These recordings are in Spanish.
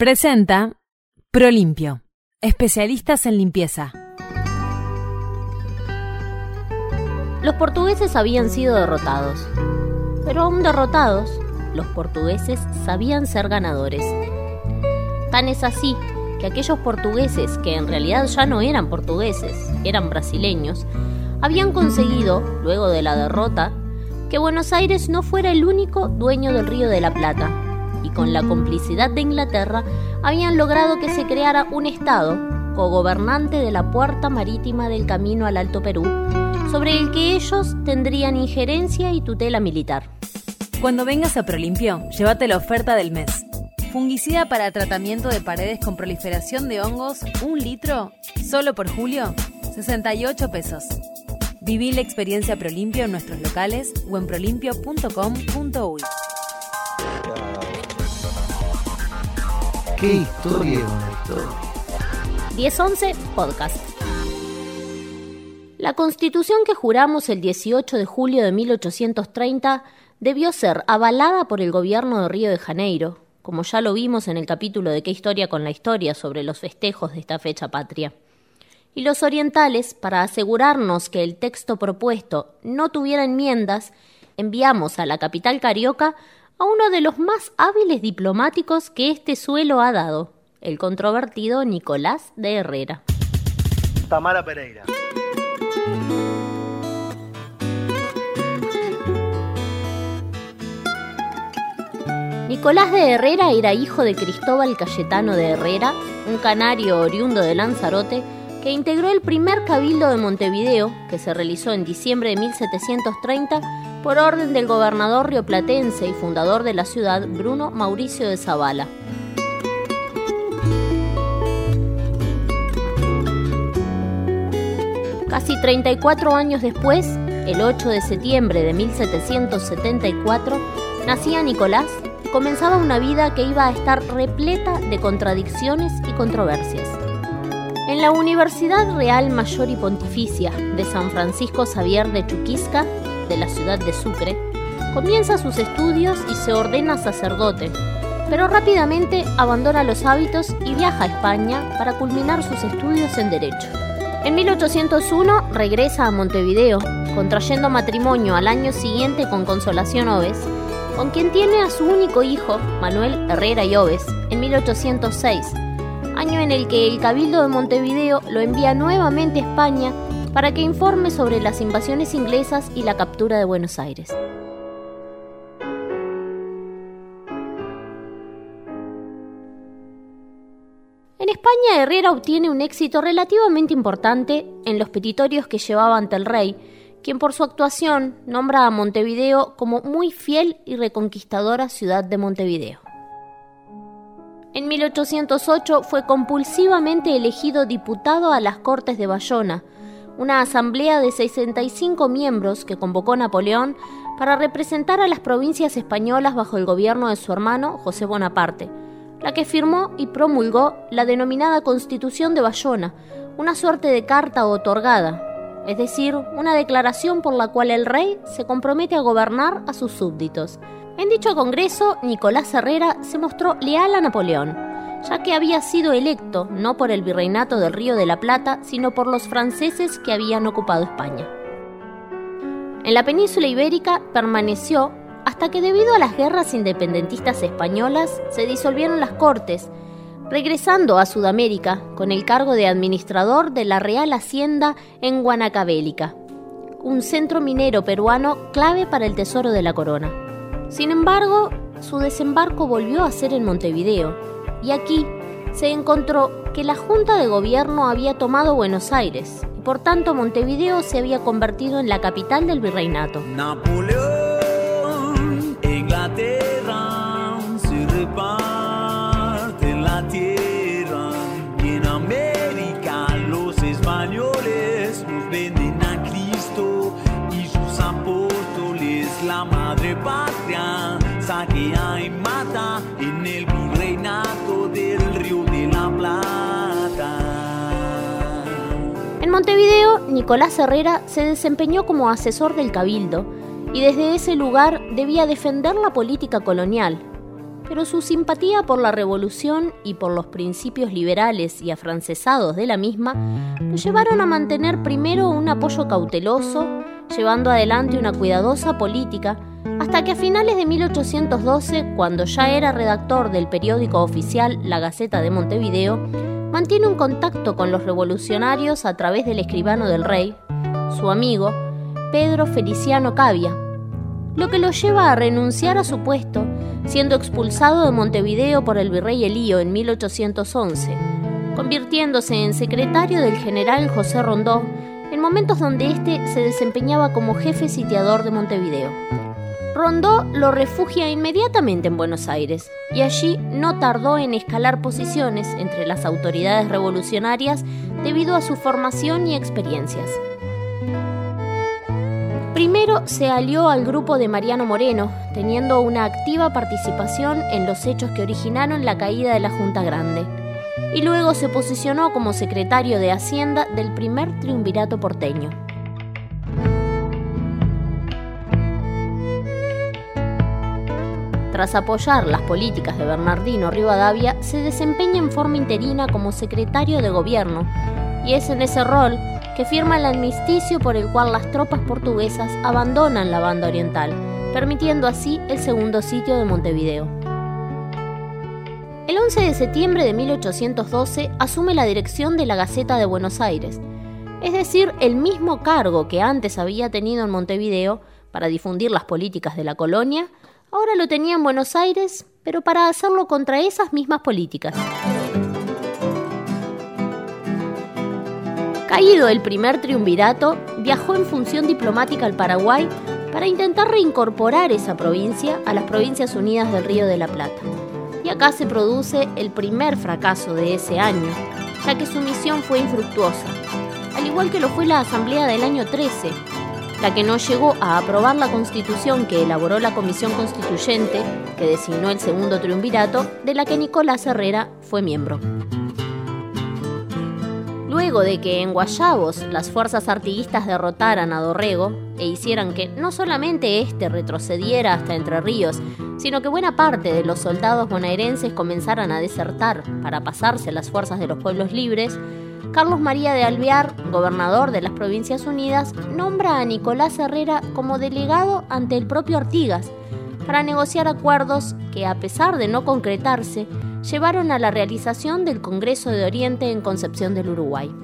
Presenta Prolimpio, especialistas en limpieza. Los portugueses habían sido derrotados, pero aún derrotados, los portugueses sabían ser ganadores. Tan es así que aquellos portugueses que en realidad ya no eran portugueses, eran brasileños, habían conseguido, luego de la derrota, que Buenos Aires no fuera el único dueño del Río de la Plata, y con la complicidad de Inglaterra habían logrado que se creara un Estado, cogobernante de la puerta marítima del camino al Alto Perú, sobre el que ellos tendrían injerencia y tutela militar. Cuando vengas a Prolimpio, llévate la oferta del mes. Fungicida para tratamiento de paredes con proliferación de hongos, un litro, solo por julio, 68 pesos. Viví la experiencia Prolimpio en nuestros locales o en prolimpio.com.uy. ¿Qué historia una historia? 1011 Podcast. La constitución que juramos el 18 de julio de 1830 debió ser avalada por el gobierno de Río de Janeiro, como ya lo vimos en el capítulo de qué historia con la historia sobre los festejos de esta fecha patria. Y los orientales, para asegurarnos que el texto propuesto no tuviera enmiendas, enviamos a la capital carioca a uno de los más hábiles diplomáticos que este suelo ha dado, el controvertido Nicolás de Herrera. Tamara Pereira. Nicolás de Herrera era hijo de Cristóbal Cayetano de Herrera, un canario oriundo de Lanzarote, que integró el primer cabildo de Montevideo, que se realizó en diciembre de 1730 por orden del gobernador rioplatense y fundador de la ciudad, Bruno Mauricio de Zavala. Casi 34 años después, el 8 de septiembre de 1774, nacía Nicolás comenzaba una vida que iba a estar repleta de contradicciones y controversias. En la Universidad Real Mayor y Pontificia de San Francisco Xavier de Chuquisca, de la ciudad de Sucre, comienza sus estudios y se ordena sacerdote, pero rápidamente abandona los hábitos y viaja a España para culminar sus estudios en Derecho. En 1801 regresa a Montevideo, contrayendo matrimonio al año siguiente con Consolación Oves, con quien tiene a su único hijo, Manuel Herrera y Oves, en 1806, año en el que el Cabildo de Montevideo lo envía nuevamente a España para que informe sobre las invasiones inglesas y la captura de Buenos Aires. En España, Herrera obtiene un éxito relativamente importante en los petitorios que llevaba ante el rey, quien por su actuación nombra a Montevideo como muy fiel y reconquistadora ciudad de Montevideo. En 1808 fue compulsivamente elegido diputado a las Cortes de Bayona, una asamblea de 65 miembros que convocó Napoleón para representar a las provincias españolas bajo el gobierno de su hermano José Bonaparte, la que firmó y promulgó la denominada Constitución de Bayona, una suerte de carta otorgada, es decir, una declaración por la cual el rey se compromete a gobernar a sus súbditos. En dicho congreso, Nicolás Herrera se mostró leal a Napoleón, ya que había sido electo no por el virreinato del Río de la Plata, sino por los franceses que habían ocupado España. En la península ibérica permaneció hasta que debido a las guerras independentistas españolas se disolvieron las cortes, regresando a Sudamérica con el cargo de administrador de la Real Hacienda en Guanacabélica, un centro minero peruano clave para el tesoro de la corona. Sin embargo, su desembarco volvió a ser en Montevideo, y aquí se encontró que la Junta de Gobierno había tomado Buenos Aires, y por tanto Montevideo se había convertido en la capital del virreinato. Napoleón, Inglaterra, se reparten la tierra. Y en América los españoles nos venden a Cristo y sus apóstoles, la madre patria, y mata en el virreinato del río de la Plata. En Montevideo, Nicolás Herrera se desempeñó como asesor del cabildo y desde ese lugar debía defender la política colonial, pero su simpatía por la revolución y por los principios liberales y afrancesados de la misma lo llevaron a mantener primero un apoyo cauteloso, llevando adelante una cuidadosa política, hasta que a finales de 1812, cuando ya era redactor del periódico oficial La Gaceta de Montevideo, mantiene un contacto con los revolucionarios a través del escribano del rey, su amigo, Pedro Feliciano Cavia, lo que lo lleva a renunciar a su puesto, siendo expulsado de Montevideo por el virrey Elío en 1811, convirtiéndose en secretario del general José Rondó en momentos donde éste se desempeñaba como jefe sitiador de Montevideo. Rondó lo refugia inmediatamente en Buenos Aires y allí no tardó en escalar posiciones entre las autoridades revolucionarias debido a su formación y experiencias. Primero se alió al grupo de Mariano Moreno, teniendo una activa participación en los hechos que originaron la caída de la Junta Grande, y luego se posicionó como secretario de Hacienda del primer triunvirato porteño. Tras apoyar las políticas de Bernardino Rivadavia, se desempeña en forma interina como secretario de gobierno, y es en ese rol que firma el amnisticio por el cual las tropas portuguesas abandonan la banda oriental, permitiendo así el segundo sitio de Montevideo. El 11 de septiembre de 1812 asume la dirección de la Gaceta de Buenos Aires, es decir, el mismo cargo que antes había tenido en Montevideo para difundir las políticas de la colonia, ahora lo tenía en Buenos Aires, pero para hacerlo contra esas mismas políticas. Caído el primer triunvirato, viajó en función diplomática al Paraguay para intentar reincorporar esa provincia a las Provincias Unidas del Río de la Plata. Y acá se produce el primer fracaso de ese año, ya que su misión fue infructuosa, al igual que lo fue la Asamblea del año 13, la que no llegó a aprobar la constitución que elaboró la Comisión Constituyente, que designó el segundo triunvirato, de la que Nicolás Herrera fue miembro. Luego de que en Guayabos las fuerzas artiguistas derrotaran a Dorrego e hicieran que no solamente éste retrocediera hasta Entre Ríos, sino que buena parte de los soldados bonaerenses comenzaran a desertar para pasarse las fuerzas de los pueblos libres, Carlos María de Alvear, gobernador de las Provincias Unidas, nombra a Nicolás Herrera como delegado ante el propio Artigas para negociar acuerdos que, a pesar de no concretarse, llevaron a la realización del Congreso de Oriente en Concepción del Uruguay.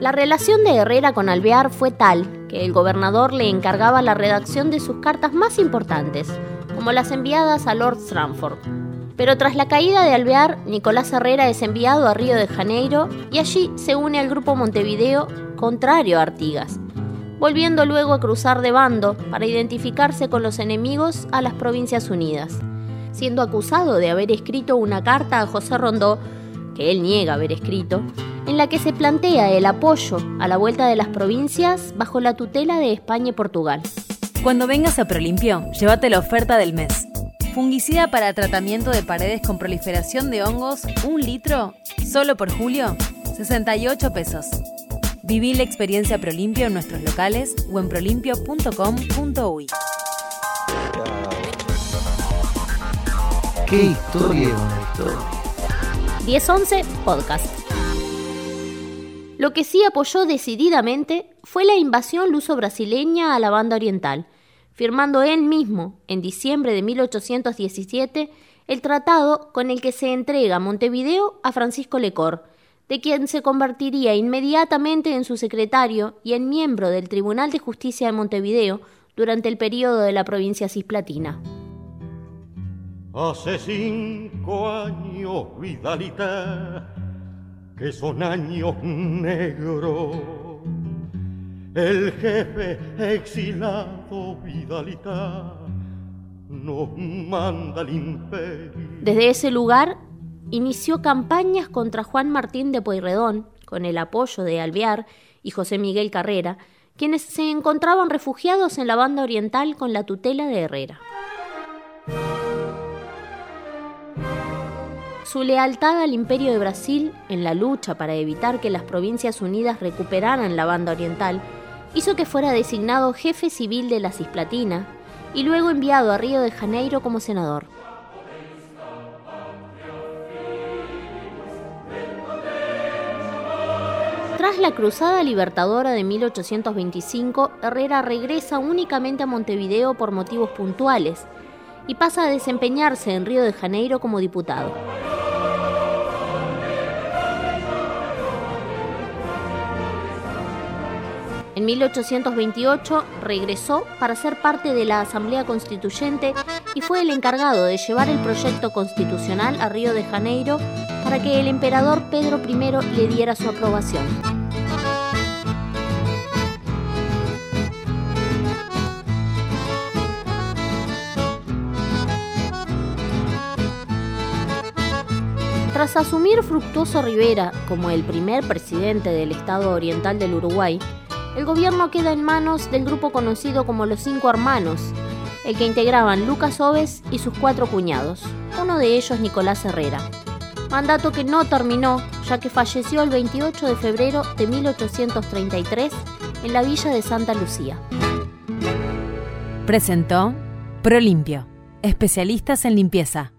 La relación de Herrera con Alvear fue tal que el gobernador le encargaba la redacción de sus cartas más importantes, las enviadas a Lord Stranford. Pero tras la caída de Alvear, Nicolás Herrera es enviado a Río de Janeiro y allí se une al grupo Montevideo contrario a Artigas, volviendo luego a cruzar de bando para identificarse con los enemigos a las Provincias Unidas, siendo acusado de haber escrito una carta a José Rondó, que él niega haber escrito, en la que se plantea el apoyo a la vuelta de las provincias bajo la tutela de España y Portugal. Cuando vengas a Prolimpio, llévate la oferta del mes. Fungicida para tratamiento de paredes con proliferación de hongos, un litro, solo por julio, 68 pesos. Viví la experiencia Prolimpio en nuestros locales o en prolimpio.com.uy. ¿Qué historia es una historia? 1011 Podcast. Lo que sí apoyó decididamente fue la invasión luso-brasileña a la banda oriental, firmando él mismo, en diciembre de 1817, el tratado con el que se entrega Montevideo a Francisco Lecor, de quien se convertiría inmediatamente en su secretario y en miembro del Tribunal de Justicia de Montevideo durante el periodo de la provincia cisplatina. Hace cinco años, Vidalita, que son años negros. El jefe exilado, Vidalita, nos manda al imperio. Desde ese lugar inició campañas contra Juan Martín de Pueyrredón, con el apoyo de Alvear y José Miguel Carrera, quienes se encontraban refugiados en la banda oriental con la tutela de Herrera. Su lealtad al Imperio de Brasil en la lucha para evitar que las Provincias Unidas recuperaran la banda oriental hizo que fuera designado jefe civil de la Cisplatina y luego enviado a Río de Janeiro como senador. Tras la Cruzada Libertadora de 1825, Herrera regresa únicamente a Montevideo por motivos puntuales y pasa a desempeñarse en Río de Janeiro como diputado. En 1828 regresó para ser parte de la Asamblea Constituyente y fue el encargado de llevar el proyecto constitucional a Río de Janeiro para que el emperador Pedro I le diera su aprobación. Tras asumir Fructuoso Rivera como el primer presidente del Estado Oriental del Uruguay, el gobierno queda en manos del grupo conocido como los Cinco Hermanos, el que integraban Lucas Oves y sus cuatro cuñados, uno de ellos Nicolás Herrera. Mandato que no terminó, ya que falleció el 28 de febrero de 1833 en la villa de Santa Lucía. Presentó Prolimpio, especialistas en limpieza